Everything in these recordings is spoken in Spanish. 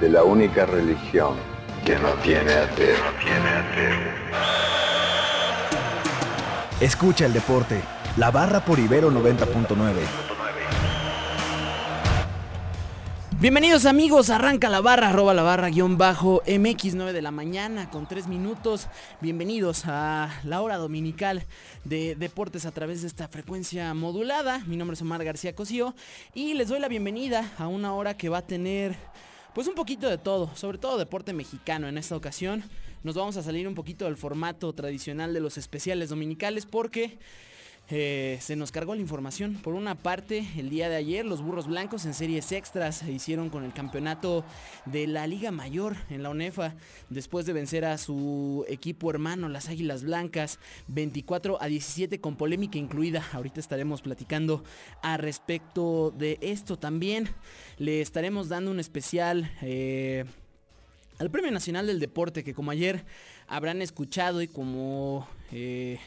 De la única religión que no tiene ateo. No tiene ateo. Escucha el deporte. La barra por Ibero 90.9. Bienvenidos amigos, arranca la barra, arroba la barra guion bajo MX9 de la mañana con 3 minutos. Bienvenidos a la hora dominical de deportes a través de esta frecuencia modulada. Mi nombre es Omar García Cosío y les doy la bienvenida a una hora que va a tener pues un poquito de todo, sobre todo deporte mexicano en esta ocasión. Nos vamos a salir un poquito del formato tradicional de los especiales dominicales porque eh, se nos cargó la información. Por una parte, el día de ayer los burros blancos en series extras se hicieron con el campeonato de la Liga Mayor en la UNEFA después de vencer a su equipo hermano, las Águilas Blancas, 24 a 17 con polémica incluida. Ahorita estaremos platicando a respecto de esto también. Le estaremos dando un especial eh, al Premio Nacional del Deporte que como ayer habrán escuchado y como... Eh,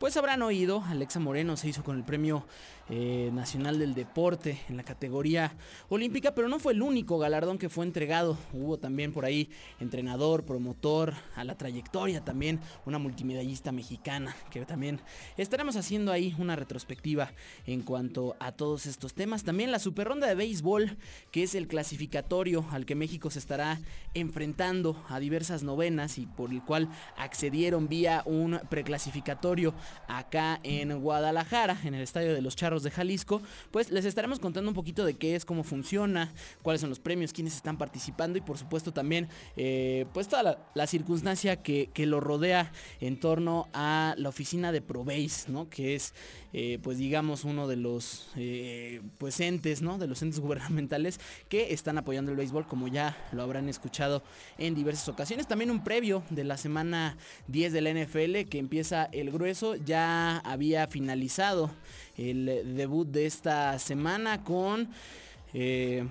pues habrán oído, Alexa Moreno se hizo con el premio eh, nacional del deporte en la categoría olímpica, pero no fue el único galardón que fue entregado. Hubo también por ahí entrenador, promotor, a la trayectoria también, una multimedallista mexicana, que también estaremos haciendo ahí una retrospectiva en cuanto a todos estos temas. También la super ronda de béisbol, que es el clasificatorio al que México se estará enfrentando a diversas novenas y por el cual accedieron vía un preclasificatorio acá en Guadalajara, en el estadio de los Charros de Jalisco, pues les estaremos contando un poquito de qué es, cómo funciona, cuáles son los premios, quiénes están participando y por supuesto también eh, pues toda la, circunstancia que, que, lo rodea en torno a la oficina de Probase, ¿no? Que es eh, pues digamos uno de los eh, pues entes, ¿no? De los entes gubernamentales que están apoyando el béisbol como ya lo habrán escuchado en diversas ocasiones. También un previo de la semana 10 de la NFL que empieza el grueso, ya había finalizado el debut de esta semana con... Eh,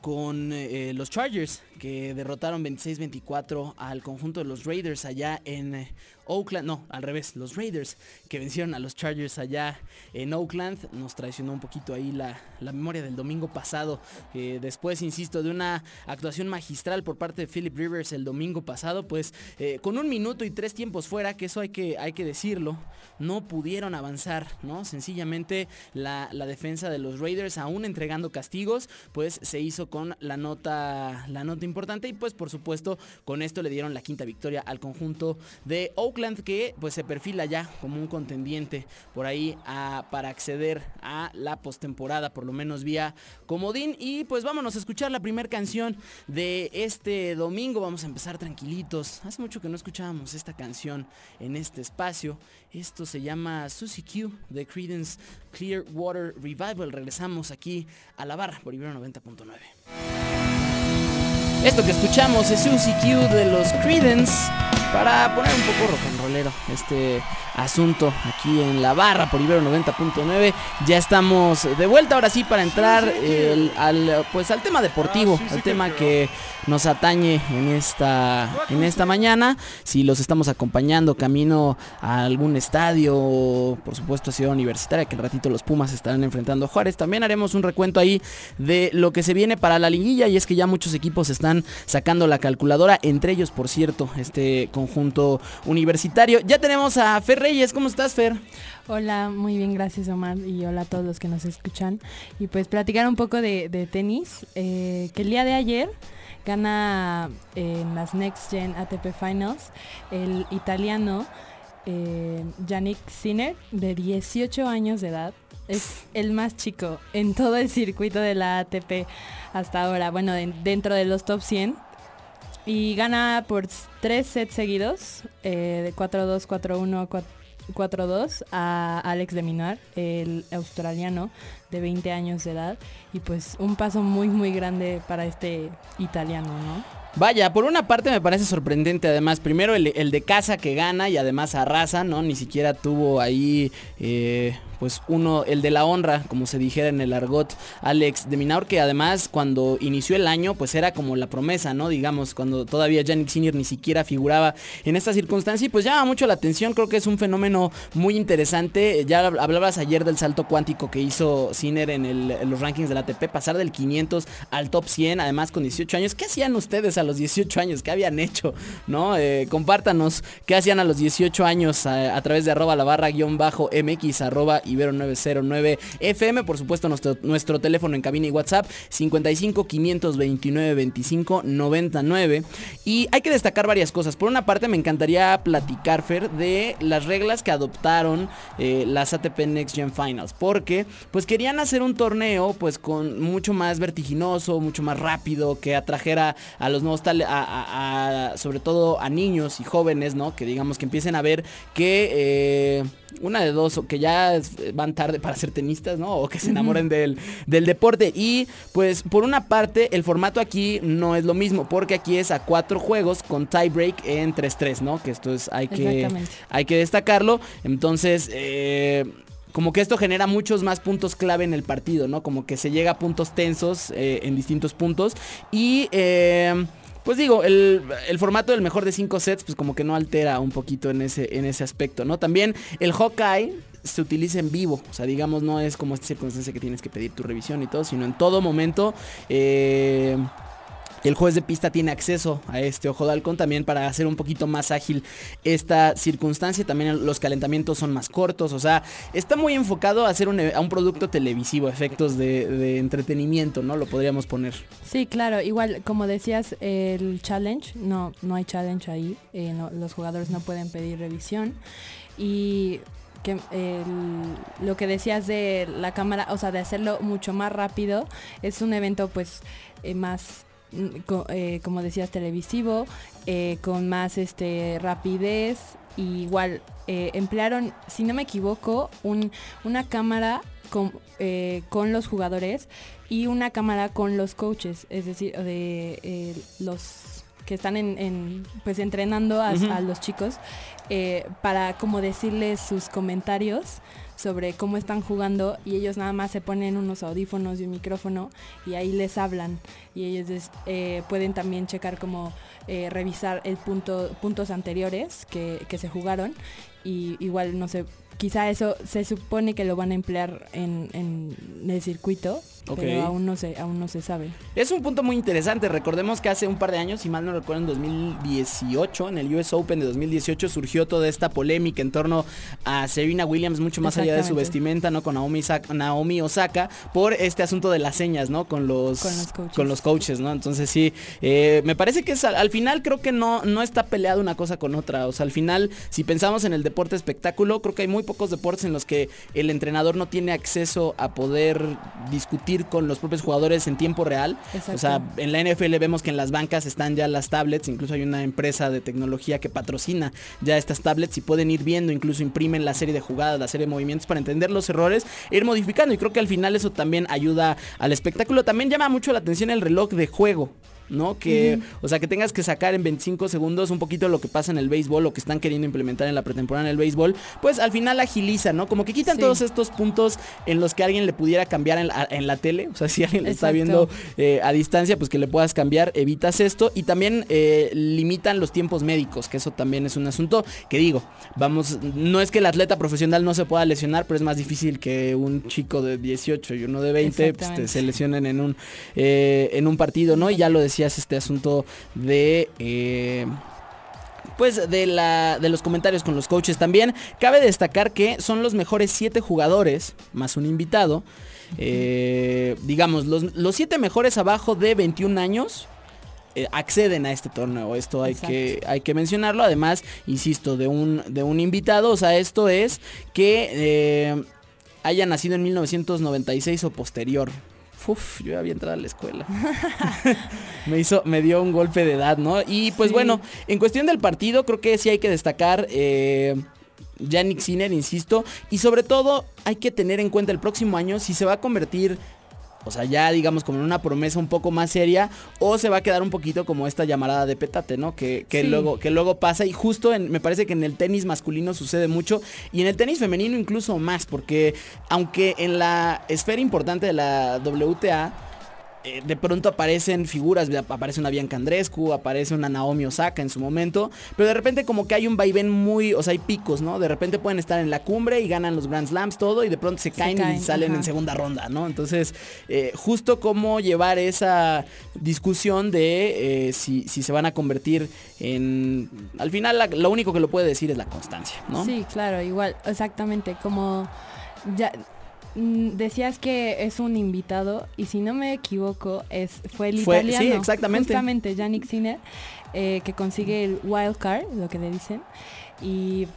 con eh, los Chargers que derrotaron 26-24 al conjunto de los Raiders allá en eh, Oakland, no, al revés, los Raiders que vencieron a los Chargers allá en Oakland, nos traicionó un poquito ahí la, la memoria del domingo pasado, eh, después, insisto, de una actuación magistral por parte de Philip Rivers el domingo pasado, pues eh, con un minuto y tres tiempos fuera, que eso hay que, hay que decirlo, no pudieron avanzar, ¿no? Sencillamente la, la defensa de los Raiders, aún entregando castigos, pues se hizo con la nota, la nota importante y pues por supuesto con esto le dieron la quinta victoria al conjunto de Oakland que pues se perfila ya como un contendiente por ahí a, para acceder a la postemporada, por lo menos vía comodín. Y pues vámonos a escuchar la primera canción de este domingo. Vamos a empezar tranquilitos. Hace mucho que no escuchábamos esta canción en este espacio. Esto se llama Susie Q de Credence Clearwater Revival. Regresamos aquí a la barra por Ibero 90.9. Esto que escuchamos es Susie Q de los Credence para poner un poco rock and rollero este asunto aquí en la barra por Ibero 90.9. Ya estamos de vuelta ahora sí para entrar el, al pues al tema deportivo, Ah, al tema que nos atañe en esta en esta mañana. Si los estamos acompañando camino a algún estadio, por supuesto a Ciudad Universitaria, que el ratito los Pumas estarán enfrentando a Juárez. También haremos un recuento ahí de lo que se viene para la liguilla y es que ya muchos equipos están sacando la calculadora, entre ellos, por cierto, este conjunto universitario. Ya tenemos a Fer Reyes, ¿cómo estás, Fer? Hola, muy bien, gracias Omar y hola a todos los que nos escuchan. Y pues platicar un poco de, tenis, eh, que el día de ayer gana eh, en las Next Gen ATP Finals el italiano eh, Yannick Sinner de 18 años de edad. Es el más chico en todo el circuito de la ATP hasta ahora, bueno, de- dentro de los top 100. Y gana por tres sets seguidos, eh, de 4-2, 4-1, 4 4-2 a Alex de Minar, el australiano de 20 años de edad. Y pues un paso muy, muy grande para este italiano, ¿no? Vaya, por una parte me parece sorprendente además, primero el, de casa que gana y además arrasa, ¿no? Ni siquiera tuvo ahí eh, pues uno, el de la honra, como se dijera en el argot, Alex de Minaur, que además cuando inició el año, pues era como la promesa, ¿no? Digamos, cuando todavía Yannick Sinner ni siquiera figuraba en esta circunstancia y pues llama mucho la atención, creo que es un fenómeno muy interesante. Ya hablabas ayer del salto cuántico que hizo Sinner en, los rankings de la ATP, pasar del 500 al top 100, además con 18 años. ¿Qué hacían ustedes a los 18 años? ¿Qué habían hecho? ¿No? Eh, compártanos qué hacían a los 18 años a, a través de arroba la barra guion bajo MX arroba Ibero 909 FM. Por supuesto, nuestro, teléfono en cabina y WhatsApp 55 529 25 99. Y hay que destacar varias cosas. Por una parte, me encantaría platicar, Fer, de las reglas que adoptaron eh, las ATP Next Gen Finals. Porque, pues querían hacer un torneo, pues con mucho más vertiginoso, mucho más rápido, que atrajera a los nuevos tal, a, sobre todo a niños y jóvenes, ¿no? Que digamos que empiecen a ver que eh, una de dos, o que ya van tarde para ser tenistas, ¿no? O que se enamoren del, del deporte. Y pues por una parte, el formato aquí no es lo mismo, porque aquí es a cuatro juegos con tiebreak en 3-3, ¿no? Que esto es, hay que, hay que destacarlo. Entonces, eh, como que esto genera muchos más puntos clave en el partido, ¿no? Como que se llega a puntos tensos eh, en distintos puntos. Y... Eh, pues digo, el, formato del mejor de cinco sets, pues como que no altera un poquito en ese, en ese aspecto, ¿no? También el Hawkeye se utiliza en vivo, o sea, digamos, no es como esta circunstancia que tienes que pedir tu revisión y todo, sino en todo momento. Eh, el juez de pista tiene acceso a este ojo de halcón también para hacer un poquito más ágil esta circunstancia. También los calentamientos son más cortos. O sea, está muy enfocado a hacer un, a un producto televisivo, efectos de, entretenimiento, ¿no? Lo podríamos poner. Sí, claro. Igual, como decías, el challenge, no, no hay challenge ahí. Eh, los jugadores no pueden pedir revisión. Y que lo que decías de la cámara, o sea, de hacerlo mucho más rápido, es un evento pues eh, más eh, como decías, televisivo, eh, con más este, rapidez. igual eh, emplearon, si no me equivoco, una cámara con, con, los jugadores y una cámara con los coaches, es decir, de los que están en, pues entrenando a, a los chicos para como decirles sus comentarios sobre cómo están jugando y ellos nada más se ponen unos audífonos y un micrófono y ahí les hablan. Y ellos eh, pueden también checar como eh, revisar el punto, puntos anteriores que, que se jugaron y igual no sé quizá eso se supone que lo van a emplear en, en el circuito, pero aún no, se, aún no se sabe. Es un punto muy interesante. Recordemos que hace un par de años, si mal no recuerdo, en 2018, en el US Open de 2018, surgió toda esta polémica en torno a Serena Williams, mucho más allá de su vestimenta, ¿no? Con Naomi, Naomi Osaka, por este asunto de las señas, ¿no? Con los, con los, coaches. ¿no? Entonces sí, eh, me parece que al, al, final creo que no, no está peleado una cosa con otra. O sea, al final, si pensamos en el deporte espectáculo, creo que hay muy pocos deportes en los que el entrenador no tiene acceso a poder discutir con los propios jugadores en tiempo real. O sea, en la NFL vemos que en las bancas están ya las tablets, incluso hay una empresa de tecnología que patrocina ya estas tablets y pueden ir viendo, incluso imprimen la serie de jugadas, la serie de movimientos para entender los errores e ir modificando. Y creo que al final eso también ayuda al espectáculo. También llama mucho la atención el reloj de juego. ¿No? Que, o sea, que tengas que sacar en 25 segundos un poquito lo que pasa en el béisbol, lo que están queriendo implementar en la pretemporada en el béisbol, pues al final agiliza, ¿no? Como que quitan todos estos puntos en los que alguien le pudiera cambiar en la, tele, o sea, si alguien le está viendo eh, a distancia, pues que le puedas cambiar, evitas esto y también eh, limitan los tiempos médicos, que eso también es un asunto que digo, vamos, no es que el atleta profesional no se pueda lesionar, pero es más difícil que un chico de 18 y uno de 20 pues, se lesionen en un, eh, en un partido, ¿no? Y ya lo decía este asunto de... Eh, pues de, la, de los comentarios con los coaches también. Cabe destacar que son los mejores 7 jugadores, más un invitado. Eh, digamos, los, los siete mejores abajo de 21 años eh, acceden a este torneo. Esto hay que, hay que mencionarlo. Además, insisto, de un, de un invitado. O sea, esto es que haya nacido en 1996 o posterior. Uf, yo había entrado a la escuela. me hizo, me dio un golpe de edad, ¿no? Y pues bueno, en cuestión del partido, creo que sí hay que destacar. Eh, Yannick Sinner, insisto, y sobre todo hay que tener en cuenta el próximo año si se va a convertir o sea, ya digamos como en una promesa un poco más seria, o se va a quedar un poquito como esta llamarada de petate, ¿no? Que, que luego, que luego pasa y justo en, me parece que en el tenis masculino sucede mucho y en el tenis femenino incluso más, porque aunque en la esfera importante de la WTA, eh, de pronto aparecen figuras, aparece una Bianca Andrescu, aparece una Naomi Osaka en su momento, pero de repente como que hay un vaivén muy, o sea, hay picos, ¿no? De repente pueden estar en la cumbre y ganan los Grand Slams, todo, y de pronto se caen, y salen en segunda ronda, ¿no? Entonces, eh, justo cómo llevar esa discusión de eh, si, si, se van a convertir en... Al final lo único que lo puede decir es la constancia, ¿no? Sí, claro, igual, exactamente, como... Ya, decías que es un invitado y si no me equivoco es fue el italiano sí, exactamente. justamente Yannick Sinner eh, que consigue el wild card lo que le dicen y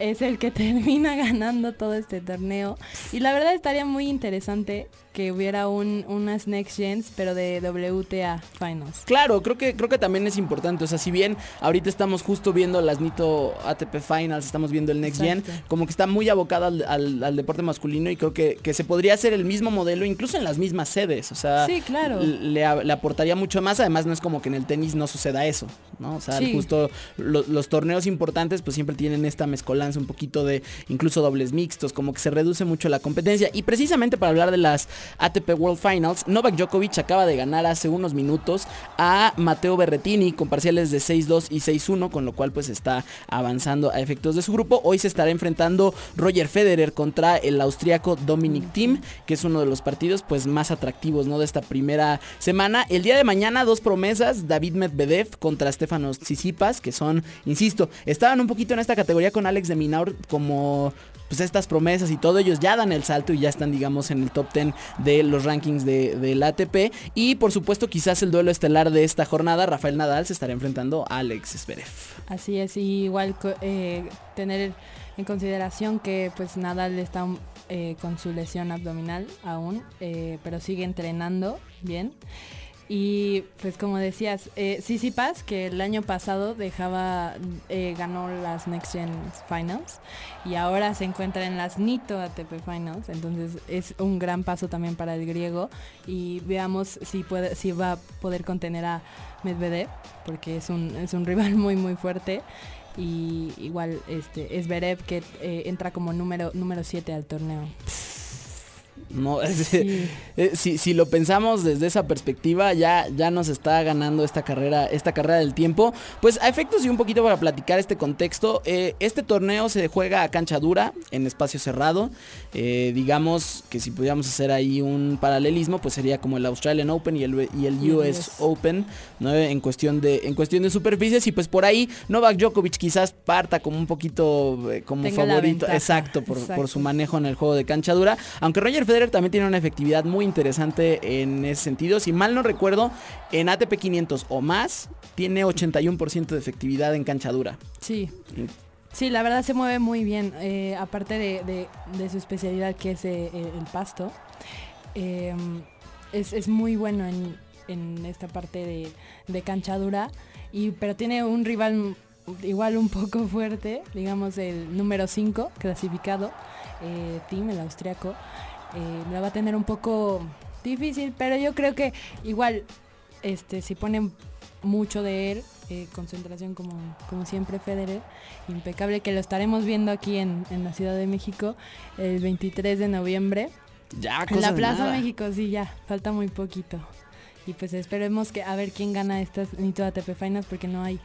es el que termina ganando todo este torneo. Y la verdad estaría muy interesante que hubiera un, unas Next Gens, pero de WTA Finals. Claro, creo que, creo que también es importante. O sea, si bien ahorita estamos justo viendo las Nito ATP Finals, estamos viendo el Next Gen, como que está muy abocada al, deporte masculino y creo que, que, se podría hacer el mismo modelo, incluso en las mismas sedes. O sea, sí, claro. le, aportaría mucho más. Además, no es como que en el tenis no suceda eso, ¿no? O sea, justo los torneos importantes, pues siempre tienen esta mezcolanza un poquito de incluso dobles mixtos, como que se reduce mucho la competencia. Y precisamente para hablar de las ATP World Finals, Novak Djokovic acaba de ganar hace unos minutos a Mateo Berretini con parciales de 6-2 y 6-1, con lo cual pues está avanzando a efectos de su grupo. Hoy se estará enfrentando Roger Federer contra el austriaco Dominic Thiem, que es uno de los partidos pues más atractivos ¿no? de esta primera semana. El día de mañana dos promesas, David Medvedev contra Stefanos Tsitsipas, que son, insisto, estaban un poquito en esta categoría con Alex de Minaur como pues estas promesas y todo, ellos ya dan el salto y ya están, digamos, en el top 10 de los rankings de, del ATP. Y por supuesto, quizás el duelo estelar de esta jornada, Rafael Nadal se estará enfrentando a Alex Zverev. Así es, y igual eh, tener en consideración que pues Nadal está eh, con su lesión abdominal aún, eh, pero sigue entrenando bien. Y pues como decías, eh, Paz, que el año pasado dejaba, eh, ganó las Next Gen Finals y ahora se encuentra en las NITO ATP Finals, entonces es un gran paso también para el griego. Y veamos si puede, si va a poder contener a Medvedev, porque es un, es un rival muy muy fuerte. Y igual este es Berev que eh, entra como número número 7 al torneo. No, eh, si, lo pensamos desde esa perspectiva, ya, ya nos está ganando esta carrera, esta carrera del tiempo. Pues a efectos y un poquito para platicar este contexto, eh, este torneo se juega a cancha dura, en espacio cerrado. Eh, digamos que si pudiéramos hacer ahí un paralelismo, pues sería como el Australian Open y el, y el US Open, ¿no? En cuestión de, en cuestión de superficies. Y pues por ahí Novak Djokovic quizás parta como un poquito como favorito. Exacto, por, por su manejo en el juego de cancha dura. Aunque Roger Federer también tiene una efectividad muy interesante en ese sentido. Si mal no recuerdo, en ATP 500 o más, tiene 81% de efectividad en cancha dura. Sí. Sí, la verdad se mueve muy bien, eh, aparte de, su especialidad que es eh, el pasto. Em, es, muy bueno en, esta parte de, cancha dura, y, pero tiene un rival igual un poco fuerte, digamos el número 5 clasificado, eh, Tim, el austriaco. Eh, la va a tener un poco difícil, pero yo creo que igual, este, si ponen mucho de él, eh, concentración como, como siempre Federer, impecable, que lo estaremos viendo aquí en, la Ciudad de México el 23 de noviembre. Ya, En la Plaza México, sí, ya, falta muy poquito. Y pues esperemos que a ver quién gana estas Nito ATP Finals porque no hay,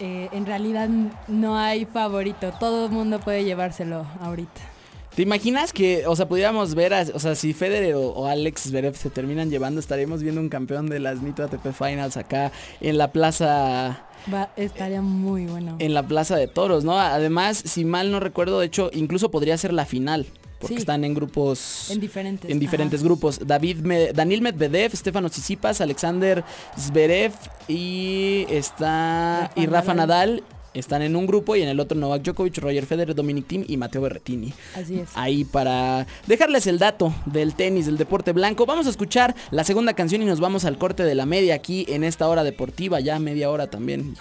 eh, en realidad no hay favorito, todo el mundo puede llevárselo ahorita. ¿Te imaginas que, o sea, pudiéramos ver, o sea, si Federer o, Alex Zverev se terminan llevando, estaríamos viendo un campeón de las Nito ATP Finals acá en la plaza... Va, estaría muy bueno. En la plaza de toros, ¿no? Además, si mal no recuerdo, de hecho, incluso podría ser la final porque están en grupos en diferentes en diferentes grupos David Daniel Medvedev Stefano Tsitsipas Alexander Zverev y está y Rafa Nadal están en un grupo y en el otro Novak Djokovic, Roger Federer, Dominic Thiem y Mateo Berrettini. Así es. Ahí para dejarles el dato del tenis, del deporte blanco. Vamos a escuchar la segunda canción y nos vamos al corte de la media aquí en esta hora deportiva, ya media hora también.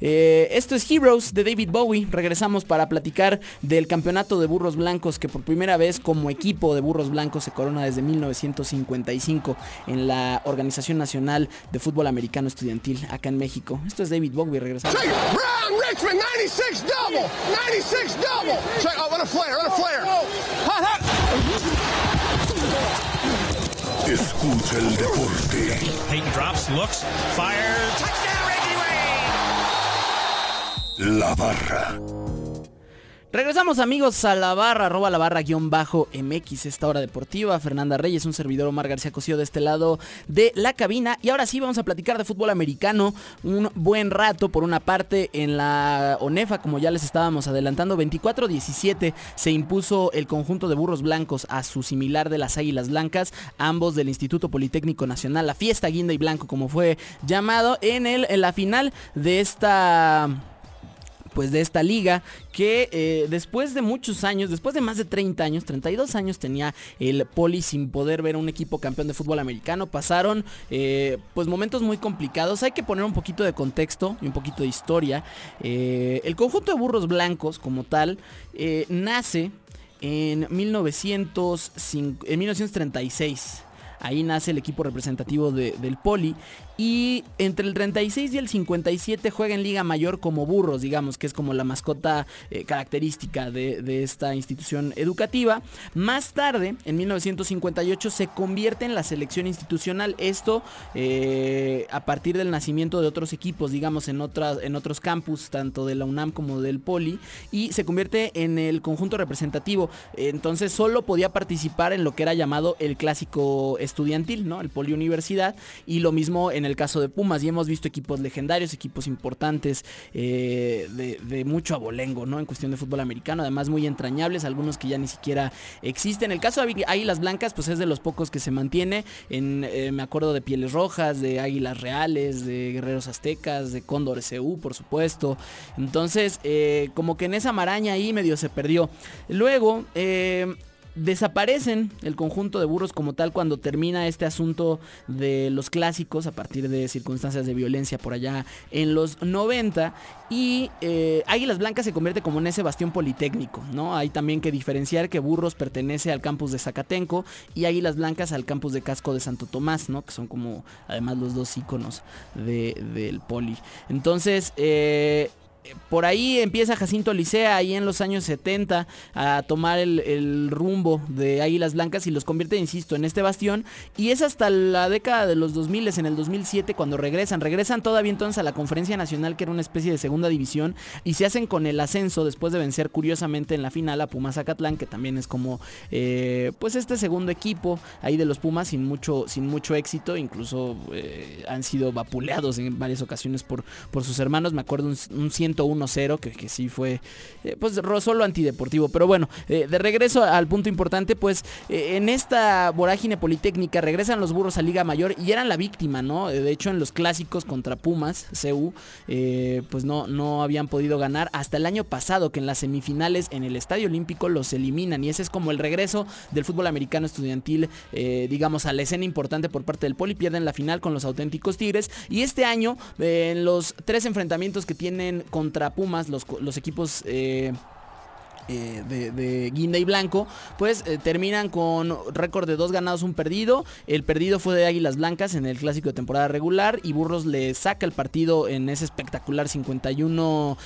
Eh, esto es Heroes de David Bowie. Regresamos para platicar del campeonato de burros blancos que por primera vez como equipo de burros blancos se corona desde 1955 en la Organización Nacional de Fútbol Americano Estudiantil acá en México. Esto es David Bowie, regresamos. Richmond, 96 double, 96 double. Check, oh, what a flare, what a flare. Hot, hot. Escucha el deporte. Peyton drops, looks, fires. Touchdown, Reggie Wayne. La barra. Regresamos amigos a la barra, arroba la barra guion bajo MX, esta hora deportiva. Fernanda Reyes, un servidor Omar García Cosío de este lado de la cabina. Y ahora sí vamos a platicar de fútbol americano un buen rato. Por una parte en la ONEFA, como ya les estábamos adelantando, 24-17 se impuso el conjunto de burros blancos a su similar de las Águilas Blancas, ambos del Instituto Politécnico Nacional, la fiesta guinda y blanco como fue llamado, en, el, en la final de esta pues de esta liga que eh, después de muchos años, después de más de 30 años, 32 años tenía el Poli sin poder ver a un equipo campeón de fútbol americano. Pasaron eh, pues momentos muy complicados. Hay que poner un poquito de contexto y un poquito de historia. Eh, el conjunto de burros blancos como tal nace en, 1905, en 1936. Ahí nace el equipo representativo del Poli y entre el 36 y el 57 juega en Liga Mayor como burros, digamos, que es como la mascota eh, característica de, esta institución educativa. Más tarde, en 1958, se convierte en la selección institucional. Esto eh, a partir del nacimiento de otros equipos, digamos, en, otras, en otros campus, tanto de la UNAM como del Poli, y se convierte en el conjunto representativo. Entonces solo podía participar en lo que era llamado el clásico estudiantil, ¿no? El Poli Universidad, y lo mismo en en el caso de Pumas y hemos visto equipos legendarios, equipos importantes eh, de, mucho abolengo, ¿no? En cuestión de fútbol americano, además muy entrañables, algunos que ya ni siquiera existen. El caso de Águilas Blancas, pues es de los pocos que se mantiene. En, eh, me acuerdo de Pieles Rojas, de Águilas Reales, de Guerreros Aztecas, de Cóndor SU, por supuesto. Entonces, eh, como que en esa maraña ahí medio se perdió. Luego, desaparecen el conjunto de burros como tal cuando termina este asunto de los clásicos a partir de circunstancias de violencia por allá en los 90 y eh, Águilas Blancas se convierte como en ese bastión politécnico, ¿no? Hay también que diferenciar que Burros pertenece al campus de Zacatenco y Águilas Blancas al campus de Casco de Santo Tomás, ¿no? Que son como además los dos íconos del poli. Entonces, eh, por ahí empieza Jacinto Licea, ahí en los años 70, a tomar el, rumbo de Águilas Blancas y los convierte, insisto, en este bastión. Y es hasta la década de los 2000, en el 2007, cuando regresan. Regresan todavía entonces a la Conferencia Nacional, que era una especie de segunda división, y se hacen con el ascenso después de vencer curiosamente en la final a Pumas Acatlán, que también es como, eh, pues este segundo equipo ahí de los Pumas sin mucho, sin mucho éxito. Incluso eh, han sido vapuleados en varias ocasiones por, por sus hermanos. Me acuerdo un, un 1-0, que, que, sí fue, eh, pues solo antideportivo. Pero bueno, eh, de regreso al punto importante, pues eh, en esta vorágine politécnica regresan los burros a Liga Mayor y eran la víctima, ¿no? De hecho, en los clásicos contra Pumas, CU, pues no, no habían podido ganar hasta el año pasado, que en las semifinales en el Estadio Olímpico los eliminan. Y ese es como el regreso del fútbol americano estudiantil, digamos, a la escena importante por parte del Poli. Pierden la final con los auténticos Tigres. Y este año, en los tres enfrentamientos que tienen con contra Pumas, los, los equipos... Eh, eh, de, Guinda y Blanco, pues eh, terminan con récord de dos ganados, un perdido. El perdido fue de Águilas Blancas en el clásico de temporada regular y Burros le saca el partido en ese espectacular 51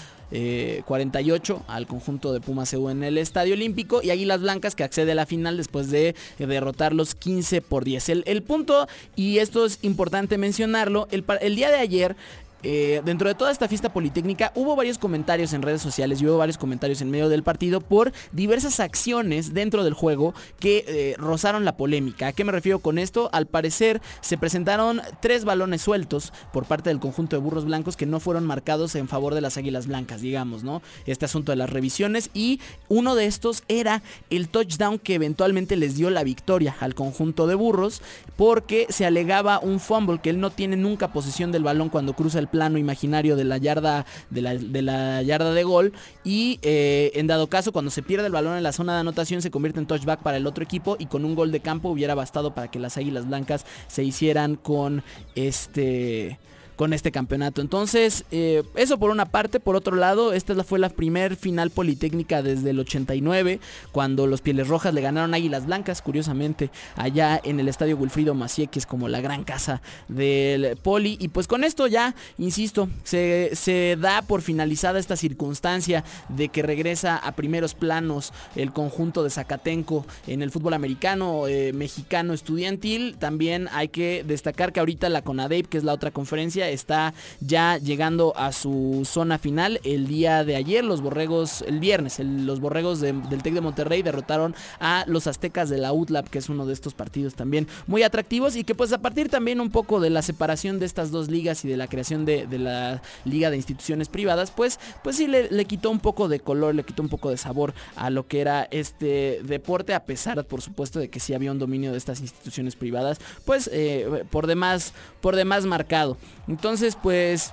48 al conjunto de Pumas EU en el Estadio Olímpico y Águilas Blancas que accede a la final después de derrotarlos 15 por 10. El, punto, y esto es importante mencionarlo, el día de ayer eh, dentro de toda esta fiesta politécnica hubo varios comentarios en redes sociales y hubo varios comentarios en medio del partido por diversas acciones dentro del juego que eh, rozaron la polémica. ¿A qué me refiero con esto? Al parecer se presentaron tres balones sueltos por parte del conjunto de burros blancos que no fueron marcados en favor de las águilas blancas, digamos, ¿no? Este asunto de las revisiones y uno de estos era el touchdown que eventualmente les dio la victoria al conjunto de burros porque se alegaba un fumble que él no tiene nunca posesión del balón cuando cruza el plano imaginario de la yarda de la, yarda de gol. Y eh, en dado caso cuando se pierde el balón en la zona de anotación se convierte en touchback para el otro equipo y con un gol de campo hubiera bastado para que las Águilas Blancas se hicieran con este con este campeonato. Entonces, eh, eso por una parte. Por otro lado, esta fue la primer final politécnica desde el 89, cuando los Pieles Rojas le ganaron Águilas Blancas, curiosamente, allá en el estadio Wilfrido Macié, que es como la gran casa del Poli. Y pues con esto ya, insisto, se, da por finalizada esta circunstancia de que regresa a primeros planos el conjunto de Zacatenco en el fútbol americano, eh, mexicano, estudiantil. También hay que destacar que ahorita la CONADEIP, que es la otra conferencia, está ya llegando a su zona final. El día de ayer, los borregos, el viernes, los borregos del TEC de Monterrey derrotaron a los aztecas de la UTLAP, que es uno de estos partidos también muy atractivos y que pues a partir también un poco de la separación de estas dos ligas y de la creación de, la liga de instituciones privadas, pues, pues sí le, quitó un poco de color, le quitó un poco de sabor a lo que era este deporte, a pesar por supuesto de que sí había un dominio de estas instituciones privadas, pues eh, por demás, por demás marcado. Entonces, pues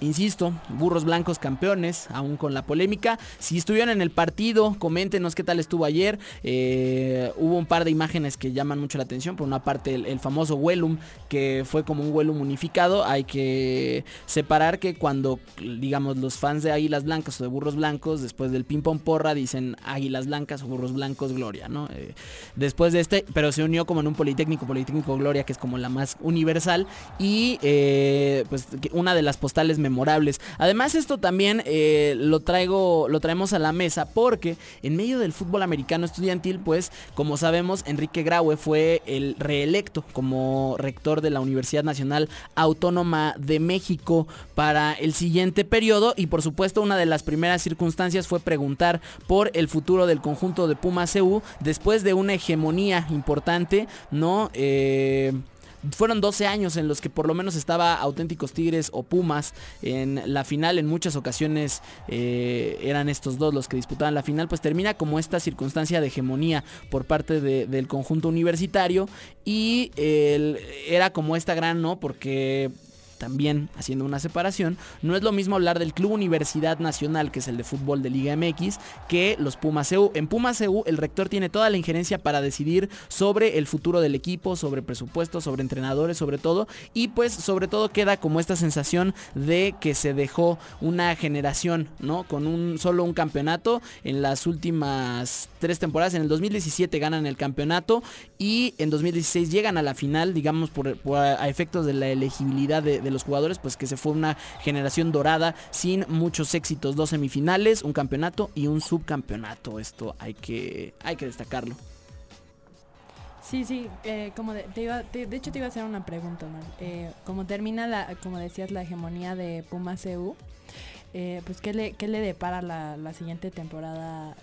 Insisto, burros blancos campeones, aún con la polémica. Si estuvieron en el partido, coméntenos qué tal estuvo ayer. Eh, hubo un par de imágenes que llaman mucho la atención. Por una parte, el, famoso Wellum, que fue como un Wellum unificado. Hay que separar que cuando, digamos, los fans de Águilas Blancas o de Burros Blancos, después del ping pong porra, dicen Águilas Blancas o Burros Blancos Gloria, ¿no? Eh, después de este, pero se unió como en un Politécnico, Politécnico Gloria, que es como la más universal. Y eh, pues una de las postales me Además esto también eh, lo traigo, lo traemos a la mesa porque en medio del fútbol americano estudiantil, pues como sabemos, Enrique Graue fue el reelecto como rector de la Universidad Nacional Autónoma de México para el siguiente periodo y por supuesto una de las primeras circunstancias fue preguntar por el futuro del conjunto de Puma CU después de una hegemonía importante, ¿no? Eh, fueron 12 años en los que por lo menos estaba auténticos Tigres o Pumas en la final. En muchas ocasiones eh, eran estos dos los que disputaban la final. Pues termina como esta circunstancia de hegemonía por parte del conjunto universitario. Y era como esta gran, ¿no? Porque también haciendo una separación, no es lo mismo hablar del Club Universidad Nacional, que es el de fútbol de Liga MX, que los Pumas EU. En Pumas EU el rector tiene toda la injerencia para decidir sobre el futuro del equipo, sobre presupuestos, sobre entrenadores, sobre todo, y pues sobre todo queda como esta sensación de que se dejó una generación, ¿no? Con un solo un campeonato en las últimas tres temporadas. En el 2017 ganan el campeonato y en 2016 llegan a la final, digamos, por, a efectos de la elegibilidad de los jugadores, pues que se fue una generación dorada sin muchos éxitos, dos semifinales, un campeonato y un subcampeonato. Esto hay que, hay que destacarlo. Sí, sí, eh, como de, hecho te iba a hacer una pregunta, eh, como termina la, como decías, la hegemonía de Puma CU, eh, pues ¿qué le, qué le depara la, la siguiente temporada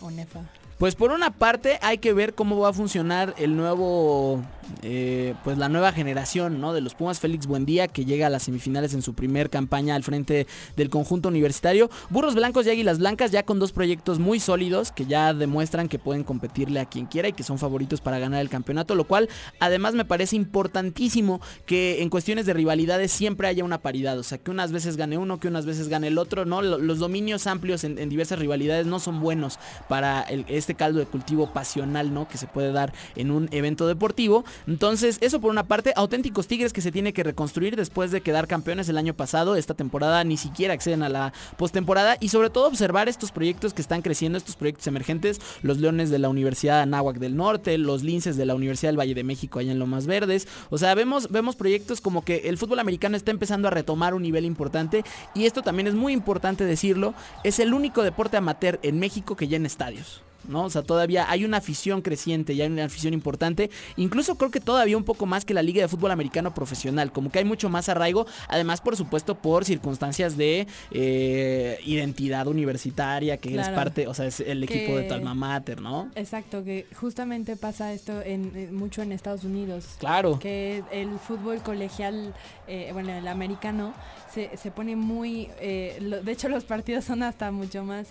ONEFA? Pues por una parte hay que ver cómo va a funcionar el nuevo, eh, pues la nueva generación, ¿no? De los Pumas Félix Buendía que llega a las semifinales en su primer campaña al frente del conjunto universitario. Burros Blancos y Águilas Blancas ya con dos proyectos muy sólidos que ya demuestran que pueden competirle a quien quiera y que son favoritos para ganar el campeonato, lo cual además me parece importantísimo que en cuestiones de rivalidades siempre haya una paridad, o sea, que unas veces gane uno, que unas veces gane el otro, ¿no? Los dominios amplios en, diversas rivalidades no son buenos para este caldo de cultivo pasional, ¿no? Que se puede dar en un evento deportivo. Entonces, eso por una parte, auténticos Tigres que se tiene que reconstruir después de quedar campeones el año pasado. Esta temporada ni siquiera acceden a la postemporada y sobre todo observar estos proyectos que están creciendo, estos proyectos emergentes, los Leones de la Universidad Anáhuac del Norte, los Linces de la Universidad del Valle de México allá en Lomas Verdes. O sea, vemos, vemos proyectos como que el fútbol americano está empezando a retomar un nivel importante y esto también es muy importante decirlo, es el único deporte amateur en México que llena estadios. ¿No? O sea, todavía hay una afición creciente, ya hay una afición importante. Incluso creo que todavía un poco más que la Liga de Fútbol Americano Profesional. Como que hay mucho más arraigo. Además, por supuesto, por circunstancias de eh, identidad universitaria, que es parte, o sea, es el equipo de tu alma mater, ¿no? Exacto, que justamente pasa esto en, mucho en Estados Unidos. Claro. Que el fútbol colegial, eh, bueno, el americano, se, se pone muy... Eh, de hecho, los partidos son hasta mucho más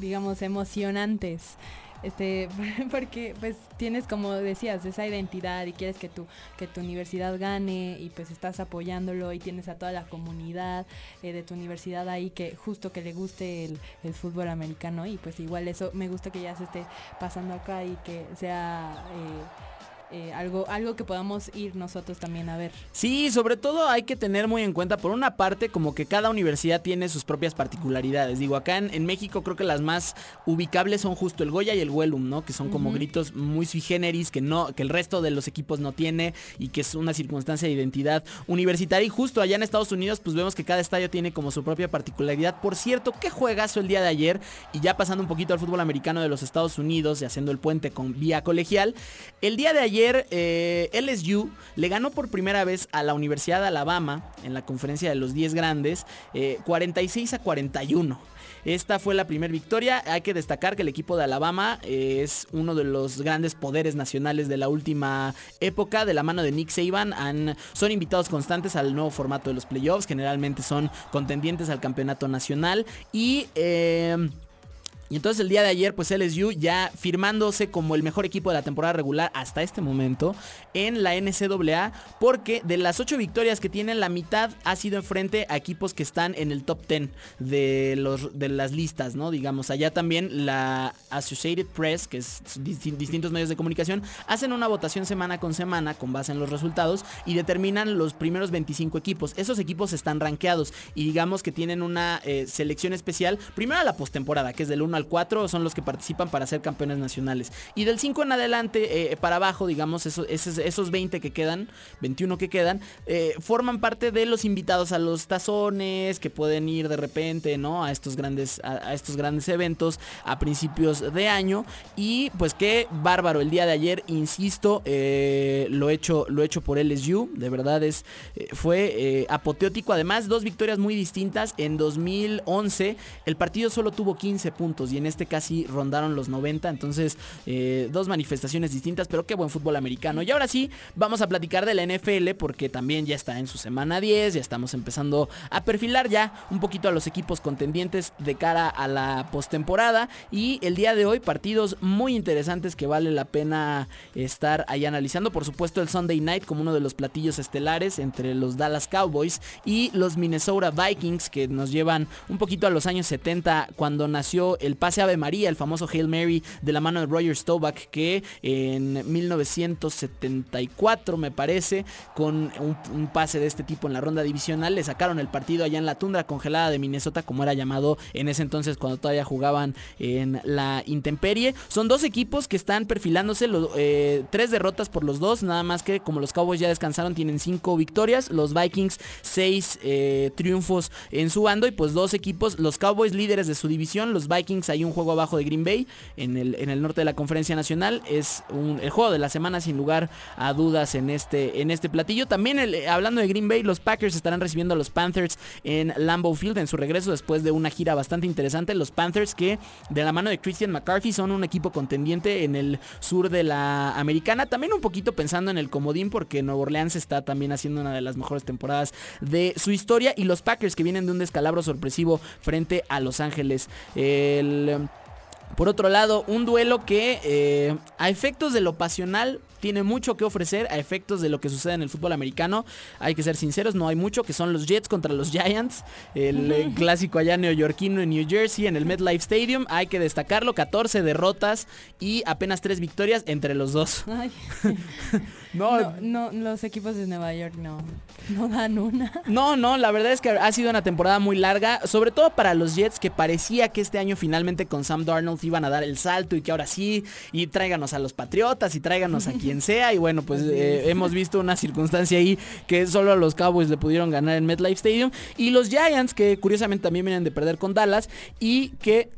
digamos, emocionantes. este, porque pues tienes como decías esa identidad y quieres que tu que tu universidad gane y pues estás apoyándolo y tienes a toda la comunidad eh, de tu universidad ahí que justo que le guste el, fútbol americano y pues igual eso me gusta que ya se esté pasando acá y que sea eh, eh, algo, algo que podamos ir nosotros también a ver. Sí, sobre todo hay que tener muy en cuenta, por una parte, como que cada universidad tiene sus propias particularidades. Digo, acá en, México creo que las más ubicables son justo el Goya y el Wellum, ¿no? Que son como gritos muy sui generis que no, que el resto de los equipos no tiene y que es una circunstancia de identidad universitaria. Y justo allá en Estados Unidos, pues vemos que cada estadio tiene como su propia particularidad. Por cierto, qué juegazo el día de ayer. Y ya pasando un poquito al fútbol americano de los Estados Unidos y haciendo el puente con vía colegial. El día de ayer ayer eh, LSU le ganó por primera vez a la Universidad de Alabama en la conferencia de los 10 grandes, 46 eh, a 41. Esta fue la primera victoria. Hay que destacar que el equipo de Alabama eh, es uno de los grandes poderes nacionales de la última época. De la mano de Nick Saban son invitados constantes al nuevo formato de los playoffs. Generalmente son contendientes al campeonato nacional. Y... Y entonces el día de ayer, pues LSU ya firmándose como el mejor equipo de la temporada regular hasta este momento en la NCAA, porque de las ocho victorias que tienen, la mitad ha sido enfrente a equipos que están en el top 10 de, los, de las listas, ¿no? Digamos, allá también la Associated Press, que es distintos medios de comunicación, hacen una votación semana con semana con base en los resultados y determinan los primeros 25 equipos. Esos equipos están rankeados y digamos que tienen una eh, selección especial, primero a la postemporada, que es del 1 al 4 son los que participan para ser campeones nacionales. Y del 5 en adelante, eh, para abajo, digamos, esos, esos, 20 que quedan, 21 que quedan, eh, forman parte de los invitados a los tazones, que pueden ir de repente, ¿no? A estos grandes, a, estos grandes eventos a principios de año. Y pues qué bárbaro el día de ayer, insisto, eh, lo, hecho, lo hecho por LSU, de verdad es, fue apoteótico. Además, dos victorias muy distintas. En 2011 el partido solo tuvo 15 puntos y en este casi rondaron los 90. Entonces, eh, dos manifestaciones distintas, pero qué buen fútbol americano. Y ahora sí, vamos a platicar de la NFL porque también ya está en su semana 10, ya estamos empezando a perfilar ya un poquito a los equipos contendientes de cara a la postemporada. Y el día de hoy, partidos muy interesantes que vale la pena estar ahí analizando. Por supuesto, el Sunday Night como uno de los platillos estelares entre los Dallas Cowboys y los Minnesota Vikings que nos llevan un poquito a los años 70 cuando nació el pase Ave María, el famoso Hail Mary de la mano de Roger Staubach que en 1974 me parece con un, pase de este tipo en la ronda divisional le sacaron el partido allá en la tundra congelada de Minnesota como era llamado en ese entonces cuando todavía jugaban en la intemperie. Son dos equipos que están perfilándose, eh, tres derrotas por los dos, nada más que como los Cowboys ya descansaron tienen cinco victorias, los Vikings seis eh, triunfos en su bando y pues dos equipos, los Cowboys líderes de su división, los Vikings hay un juego abajo de Green Bay en el, en el norte de la conferencia nacional. Es el juego de la semana sin lugar a dudas en este, en este platillo. También hablando de Green Bay, los Packers estarán recibiendo a los Panthers en Lambeau Field en su regreso después de una gira bastante interesante. Los Panthers que de la mano de Christian McCarthy son un equipo contendiente en el sur de la americana. También un poquito pensando en el comodín porque Nuevo Orleans está también haciendo una de las mejores temporadas de su historia. Y los Packers que vienen de un descalabro sorpresivo frente a Los Ángeles. El por otro lado, un duelo que eh, a efectos de lo pasional tiene mucho que ofrecer a efectos de lo que sucede en el fútbol americano. Hay que ser sinceros, no hay mucho, que son los Jets contra los Giants, el clásico allá neoyorquino en New Jersey, en el MetLife Stadium. Hay que destacarlo, 14 derrotas y apenas 3 victorias entre los dos. no, no, los equipos de Nueva York no, no dan una. No, no, la verdad es que ha sido una temporada muy larga, sobre todo para los Jets, que parecía que este año finalmente con Sam Darnold iban a dar el salto y que ahora sí, y tráiganos a los Patriotas y tráiganos aquí quien sea. Y bueno, pues eh, hemos visto una circunstancia ahí que solo a los Cowboys le pudieron ganar en MetLife Stadium. Y los Giants, que curiosamente también vienen de perder con Dallas y que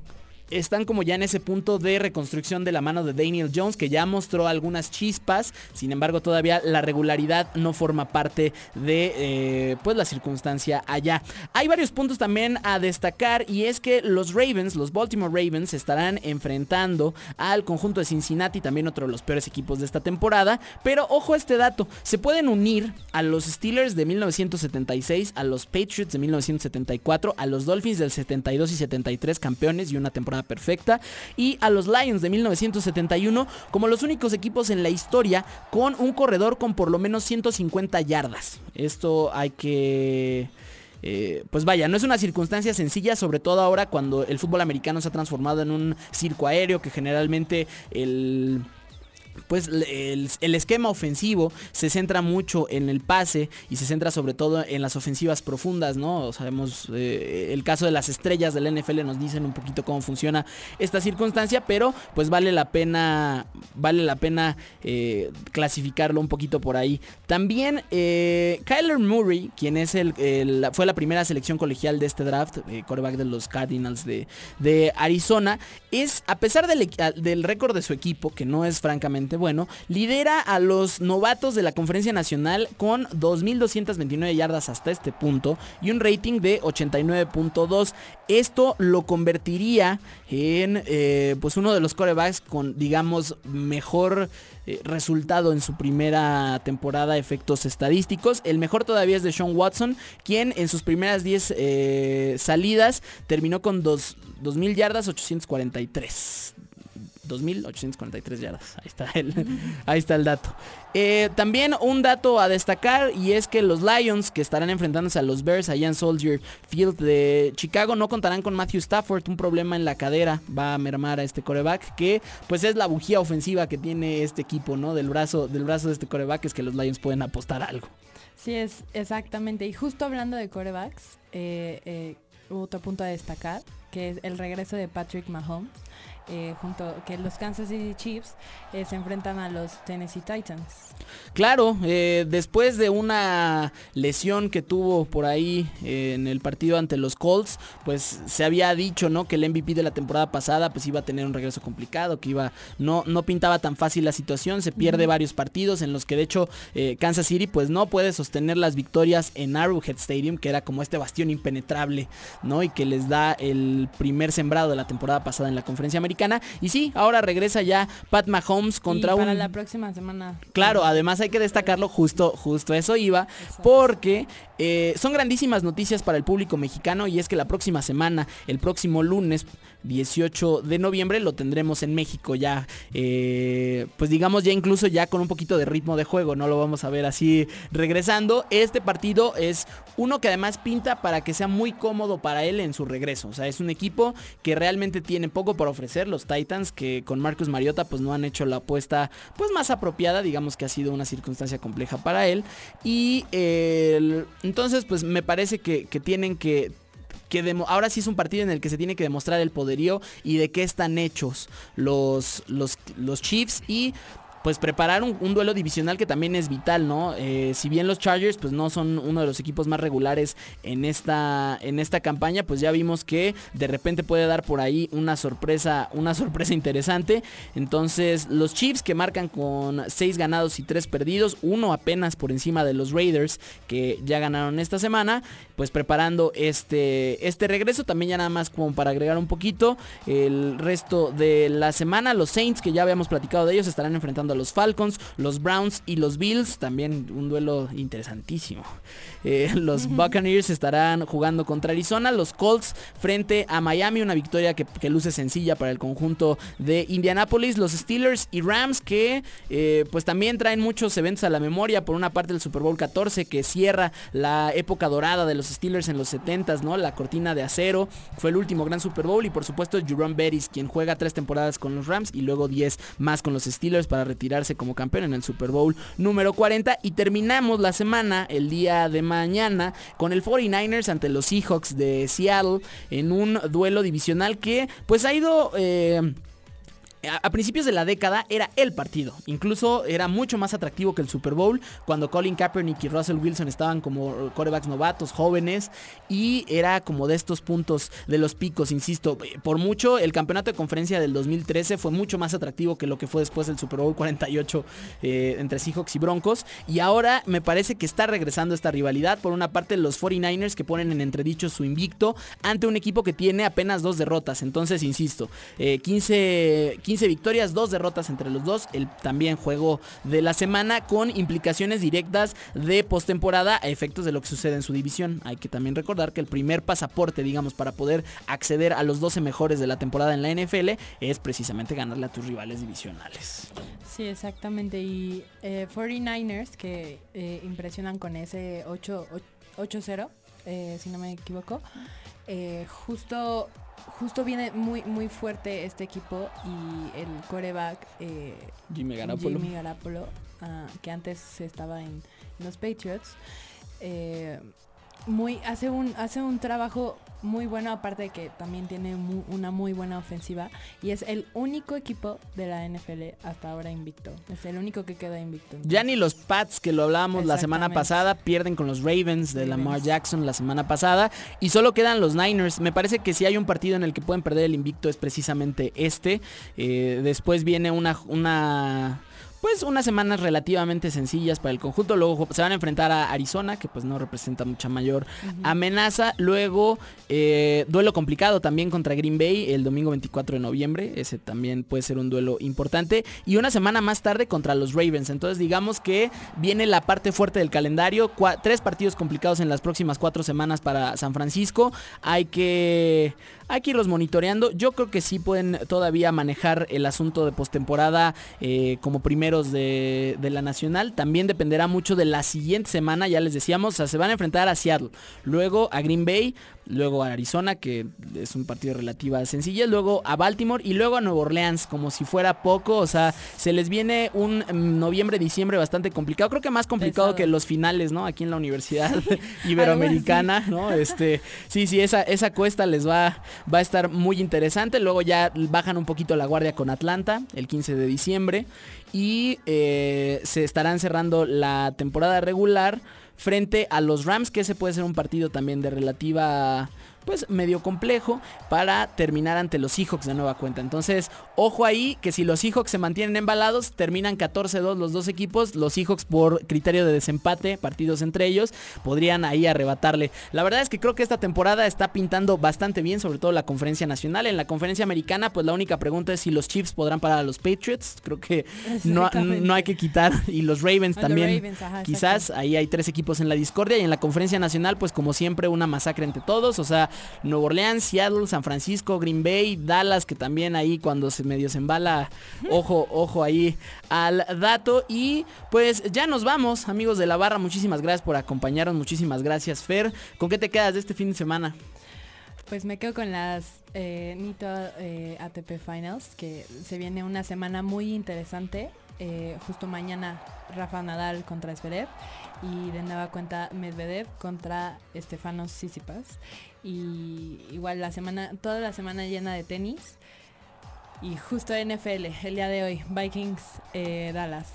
están como ya en ese punto de reconstrucción de la mano de Daniel Jones, que ya mostró algunas chispas, sin embargo todavía la regularidad no forma parte de eh, pues la circunstancia allá. Hay varios puntos también a destacar y es que los Ravens, los Baltimore Ravens, estarán enfrentando al conjunto de Cincinnati, también otro de los peores equipos de esta temporada, pero ojo a este dato, se pueden unir a los Steelers de 1976, a los Patriots de 1974, a los Dolphins del 72 y 73 campeones y una temporada perfecta. Y a los Lions de 1971 como los únicos equipos en la historia con un corredor con por lo menos 150 yardas. Esto hay que... Eh, pues vaya, no es una circunstancia sencilla, sobre todo ahora cuando el fútbol americano se ha transformado en un circo aéreo que generalmente el pues el, esquema ofensivo se centra mucho en el pase y se centra sobre todo en las ofensivas profundas, ¿no? Sabemos eh, el caso de las estrellas del NFL nos dicen un poquito cómo funciona esta circunstancia, pero pues vale la pena, vale la pena eh, clasificarlo un poquito por ahí. También eh, Kyler Murray, quien es el, fue la primera selección colegial de este draft, coreback de los Cardinals de, de Arizona, es a pesar del, del récord de su equipo, que no es francamente bueno, lidera a los novatos de la conferencia nacional con 2.229 yardas hasta este punto y un rating de 89.2. Esto lo convertiría en eh, pues uno de los corebacks con digamos mejor eh, resultado en su primera temporada efectos estadísticos. El mejor todavía es de Sean Watson, quien en sus primeras 10 eh, salidas terminó con 2.000 yardas 843. 2.843 yardas. Ahí está el, ahí está el dato. Eh, también un dato a destacar y es que los Lions que estarán enfrentándose a los Bears allá en Soldier Field de Chicago no contarán con Matthew Stafford. Un problema en la cadera va a mermar a este coreback que pues es la bujía ofensiva que tiene este equipo, ¿no? Del brazo, del brazo de este coreback es que los Lions pueden apostar algo. Sí, es exactamente. Y justo hablando de corebacks, eh, eh, otro punto a destacar, que es el regreso de Patrick Mahomes. Eh, junto que los Kansas City Chiefs eh, se enfrentan a los Tennessee Titans. Claro, eh, después de una lesión que tuvo por ahí en el partido ante los Colts, pues se había dicho, ¿no? Que el MVP de la temporada pasada pues iba a tener un regreso complicado, que iba no no pintaba tan fácil la situación, se pierde varios partidos en los que de hecho Kansas City pues no puede sostener las victorias en Arrowhead Stadium, que era como este bastión impenetrable, ¿no? Y que les da el primer sembrado de la temporada pasada en la conferencia americana y sí, ahora regresa ya Pat Mahomes contra y para la próxima semana. Claro, además hay que destacarlo, justo, justo eso iba, porque eh, son grandísimas noticias para el público mexicano y es que la próxima semana, el próximo lunes 18 de noviembre, lo tendremos en México ya, eh, pues digamos ya incluso ya con un poquito de ritmo de juego, no lo vamos a ver así regresando. Este partido es uno que además pinta para que sea muy cómodo para él en su regreso, o sea, es un equipo que realmente tiene poco por ofrecer, los Titans que con Marcus Mariota pues no han hecho la apuesta pues más apropiada, digamos que ha sido una circunstancia compleja para él. Y entonces, pues me parece que, tienen que que ahora sí es un partido en el que se tiene que demostrar el poderío y de qué están hechos los, los, los Chiefs y pues preparar un, duelo divisional que también es vital, ¿no? Eh, si bien los Chargers pues no son uno de los equipos más regulares en esta, en esta campaña, pues ya vimos que de repente puede dar por ahí una sorpresa, una sorpresa interesante. Entonces los Chiefs que marcan con 6 ganados y 3 perdidos, uno apenas por encima de los Raiders que ya ganaron esta semana, pues preparando este, este regreso. También ya nada más como para agregar un poquito, el resto de la semana los Saints que ya habíamos platicado de ellos estarán enfrentando a los Falcons, los Browns y los Bills. También un duelo interesantísimo. Eh, los Buccaneers estarán jugando contra Arizona. Los Colts frente a Miami. Una victoria que, luce sencilla para el conjunto de Indianapolis. Los Steelers y Rams que eh, pues también traen muchos eventos a la memoria. Por una parte el Super Bowl 14 que cierra la época dorada de los Steelers en los 70s, ¿no? La cortina de acero. Fue el último gran Super Bowl. Y por supuesto Jerome Bettis quien juega tres temporadas con los Rams y luego 10 más con los Steelers para tirarse como campeón en el Super Bowl número 40 y terminamos la semana el día de mañana con el 49ers ante los Seahawks de Seattle en un duelo divisional que pues ha ido... Eh, a principios de la década era el partido. Incluso era mucho más atractivo que el Super Bowl cuando Colin Kaepernick y Russell Wilson estaban como corebacks novatos, jóvenes. Y era como de estos puntos de los picos, insisto. Por mucho, el campeonato de conferencia del 2013 fue mucho más atractivo que lo que fue después del Super Bowl 48 eh, entre Seahawks y Broncos. Y ahora me parece que está regresando esta rivalidad. Por una parte, los 49ers que ponen en entredicho su invicto ante un equipo que tiene apenas dos derrotas. Entonces, insisto, 15 eh, 15 victorias, 2 derrotas entre los dos, el también juego de la semana con implicaciones directas de postemporada a efectos de lo que sucede en su división. Hay que también recordar que el primer pasaporte, digamos, para poder acceder a los 12 mejores de la temporada en la NFL es precisamente ganarle a tus rivales divisionales. Sí, exactamente. Y 49ers que impresionan con ese 8-0, si no me equivoco. Justo justo viene muy muy fuerte este equipo y el coreback eh, Jimmy Garapolo, Jimmy Garapolo ah, que antes estaba en, los Patriots, eh, muy hace un hace un trabajo muy bueno, aparte de que también tiene una muy buena ofensiva y es el único equipo de la NFL hasta ahora invicto. Es el único que queda invicto. Ya ni los Pats, que lo hablábamos la semana pasada, pierden con los Ravens de Lamar Jackson la semana pasada y solo quedan los Niners. Me parece que si hay un partido en el que pueden perder el invicto es precisamente este. Eh, después viene una... una pues unas semanas relativamente sencillas para el conjunto. Luego se van a enfrentar a Arizona, que pues no representa mucha mayor amenaza. Luego, eh, duelo complicado también contra Green Bay el domingo 24 de noviembre. Ese también puede ser un duelo importante. Y una semana más tarde contra los Ravens. Entonces digamos que viene la parte fuerte del calendario. tres partidos complicados en las próximas cuatro semanas para San Francisco. Hay que hay que irlos monitoreando. Yo creo que sí pueden todavía manejar el asunto de postemporada eh, como de, la nacional. También dependerá mucho de la siguiente semana, ya les decíamos, se van a enfrentar a Seattle, luego a Green Bay, luego a Arizona, que es un partido relativa sencilla, luego a Baltimore y luego a Nueva Orleans, como si fuera poco, o sea, se les viene un mm, noviembre, diciembre bastante complicado, creo que más complicado que los finales, ¿no? Aquí en la Universidad Iberoamericana, ¿no? Este, sí, sí, esa, esa cuesta les va, va a estar muy interesante, luego ya bajan un poquito la guardia con Atlanta, el 15 de diciembre, y eh, se estarán cerrando la temporada regular frente a los Rams, que ese puede ser un partido también de relativa pues medio complejo para terminar ante los Seahawks de nueva cuenta. Entonces, ojo ahí que si los Seahawks se mantienen embalados, terminan 14-2 los dos equipos. Los Seahawks por criterio de desempate, partidos entre ellos, podrían ahí arrebatarle. La verdad es que creo que esta temporada está pintando bastante bien, sobre todo la conferencia nacional. En la conferencia americana, pues la única pregunta es si los Chiefs podrán parar a los Patriots. Creo que no, no, hay que quitar. Y los Ravens también. quizás ahí hay tres equipos en la discordia. Y en la conferencia nacional, pues como siempre, una masacre entre todos. O sea, Nuevo Orleans, Seattle, San Francisco, Green Bay, Dallas, que también ahí cuando se medio se embala, ojo, ojo ahí al dato. Y pues ya nos vamos, amigos de la barra. Muchísimas gracias por acompañarnos, muchísimas gracias, Fer. ¿Con qué te quedas de este fin de semana? Pues me quedo con las eh, Nito eh, ATP Finals, que se viene una semana muy interesante. Eh, justo mañana Rafa Nadal contra Zverev y de nueva cuenta Medvedev contra Estefanos Tsitsipas. Y igual la semana toda la semana llena de tenis y justo NFL el día de hoy Vikings eh, Dallas.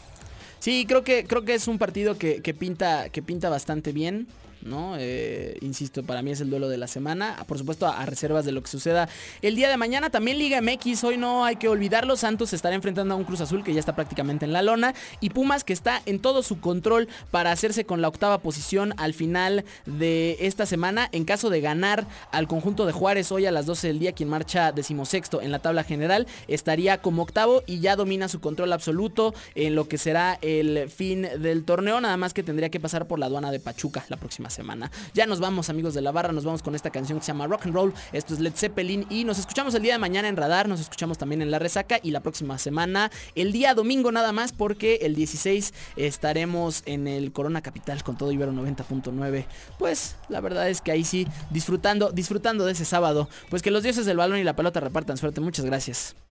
Sí creo que creo que es un partido que, que pinta que pinta bastante bien ¿no? Eh, insisto, para mí es el duelo de la semana. Por supuesto, a, reservas de lo que suceda el día de mañana. También Liga MX, hoy no hay que olvidarlo. Santos estará enfrentando a un Cruz Azul que ya está prácticamente en la lona. Y Pumas que está en todo su control para hacerse con la octava posición al final de esta semana. En caso de ganar al conjunto de Juárez hoy a las 12 del día, quien marcha decimosexto en la tabla general, estaría como octavo y ya domina su control absoluto en lo que será el fin del torneo. Nada más que tendría que pasar por la aduana de Pachuca la próxima semana. Ya nos vamos amigos de la barra, nos vamos con esta canción que se llama Rock and Roll. Esto es Led Zeppelin y nos escuchamos el día de mañana en Radar, nos escuchamos también en La Resaca y la próxima semana, el día domingo nada más porque el 16 estaremos en el Corona Capital con todo Ibero 90.9. Pues la verdad es que ahí sí, disfrutando, disfrutando de ese sábado. Pues que los dioses del balón y la pelota repartan suerte. Muchas gracias.